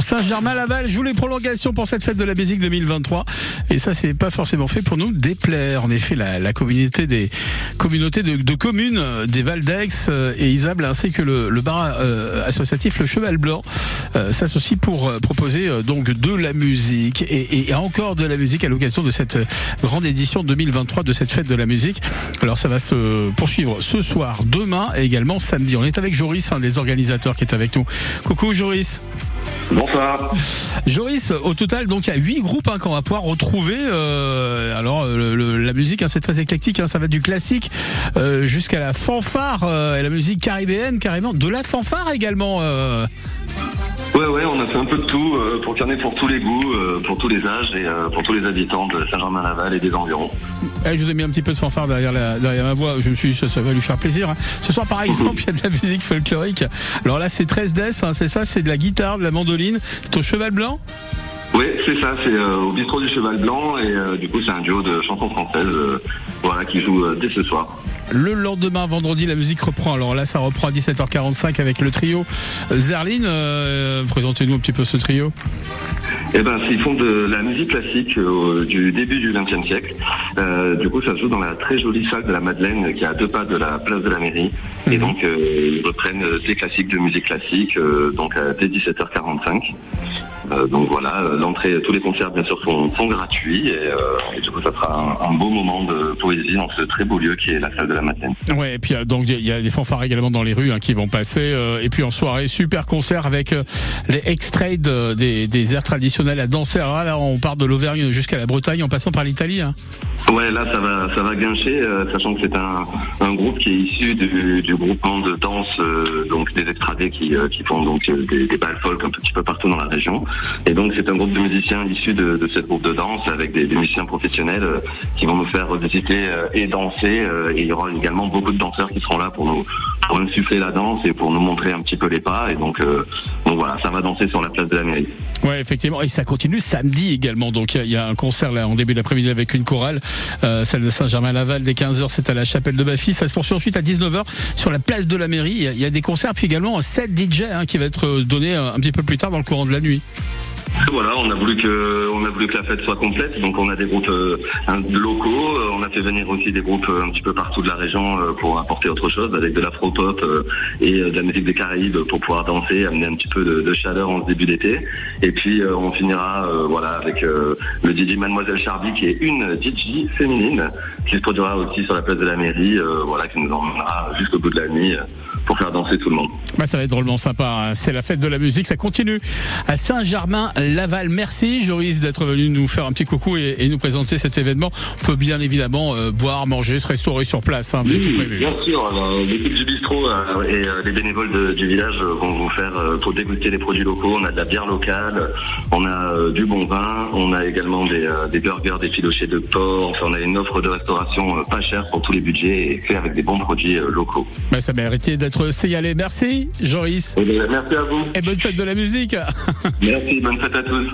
Saint-Germain-Laval joue les prolongations pour cette fête de la musique 2023 et ça c'est pas forcément fait pour nous déplaire. En effet, la, la communauté des communautés de, de communes euh, des Val d'Aix euh, et Isable ainsi que le, le bar euh, associatif Le Cheval Blanc euh, s'associent pour euh, proposer euh, donc de la musique et, et encore de la musique à l'occasion de cette grande édition 2023 de cette fête de la musique. Alors ça va se poursuivre ce soir, demain et également samedi. On est avec Joris, un des organisateurs qui est avec nous. Coucou Joris. Bonsoir. Joris, au total, donc il y a huit groupes hein, qu'on va pouvoir retrouver. Euh, alors le- la musique, hein, c'est très éclectique. hein, ça va du classique euh, jusqu'à la fanfare euh, et la musique caribéenne carrément, de la fanfare également. Ouais, ouais, on a fait un peu de tout euh, pour qu'il y en ait pour tous les goûts, euh, pour tous les âges et euh, pour tous les habitants de Saint-Germain-Laval et des environs. Eh, je vous ai mis un petit peu de fanfare derrière, la- derrière ma voix. Je me suis dit ça, ça va lui faire plaisir. hein. Ce soir, par exemple, il y a de la musique folklorique. Alors là, c'est 13 deaths, hein, c'est ça, c'est de la guitare, de la mandoline. C'est au cheval blanc? Oui, c'est ça, c'est euh, au bistrot du Cheval Blanc et euh, du coup c'est un duo de chansons françaises euh, voilà, qui joue dès ce soir. Le lendemain, vendredi, la musique reprend. Alors là, ça reprend à 17h45 avec le trio Zerline. Euh, Présentez-nous un petit peu ce trio. Eh ben, ils font de la musique classique euh, du début du XXe siècle. Euh, du coup, ça se joue dans la très jolie salle de la Madeleine qui est à deux pas de la place de la mairie. Et donc, euh, ils reprennent des classiques de musique classique, donc dès 17h45. Euh, donc voilà, euh, l'entrée, tous les concerts bien sûr sont, sont gratuits et, euh, et du coup ça sera un, un beau moment de poésie dans ce très beau lieu qui est la salle de la Madeleine. Ouais, et puis donc il y a des fanfares également dans les rues hein, qui vont passer. et puis en soirée, super concert avec les extraits de- des, des airs traditionnels à danser. Alors là, là, on part de l'Auvergne jusqu'à la Bretagne en passant par l'Italie. Hein. Ouais, là, ça va, ça va guincher, sachant que c'est un, un groupe qui est issu du, du groupement de danse, donc des extradés qui, qui font donc des, des balles folk un petit peu partout dans la région. Et donc, c'est un groupe de musiciens issus de, de ce groupe de danse avec des, musiciens professionnels euh, qui vont nous faire visiter euh, et danser. euh, et il y aura également beaucoup de danseurs qui seront là pour nous, pour nous suffler la danse et pour nous montrer un petit peu les pas. Et donc, euh, donc voilà, ça va danser sur la place de la mairie. Ouais, effectivement. Et ça continue samedi également. Donc il y a- il y, a un concert là en début d'après-midi avec une chorale, euh, celle de Saint-Germain-Laval dès 15h. C'est à la chapelle de Baffy. Ça se poursuit ensuite à 19h sur la place de la mairie. Il y a, il y a des concerts puis également un set DJ hein, qui va être euh, donné euh, un petit peu plus tard dans le courant de la nuit. Voilà, on a voulu que on a voulu que la fête soit complète, donc on a des groupes euh, locaux, euh, on a fait venir aussi des groupes euh, un petit peu partout de la région pour apporter autre chose, avec de l'afro-pop et de la musique des Caraïbes pour pouvoir danser, amener un petit peu de, chaleur en ce début d'été. Et puis on finira voilà avec le DJ Mademoiselle Charby qui est une DJ féminine qui se produira aussi sur la place de la mairie, voilà qui nous emmènera jusqu'au bout de la nuit pour faire danser tout le monde. Bah, ça va être drôlement sympa. hein. C'est la fête de la musique. Ça continue à Saint-Germain-Laval. Merci Joris d'être nous faire un petit coucou et, et nous présenter cet événement. On peut bien évidemment euh, boire, manger, se restaurer sur place. Hein. Tout prévu. Bien sûr, l'équipe du bistrot euh, et euh, les bénévoles de- du village euh, vont vous faire euh, pour déguster les produits locaux. On a de la bière locale, on a euh, du bon vin, on a également des, euh, des burgers, des filochés de porc. Enfin, on a une offre de restauration euh, pas chère pour tous les budgets et fait avec des bons produits euh, locaux. Bah, ça méritait d'être signalé. Merci Joris. Et bien, merci à vous. Et bonne fête de la musique Merci, bonne fête à tous.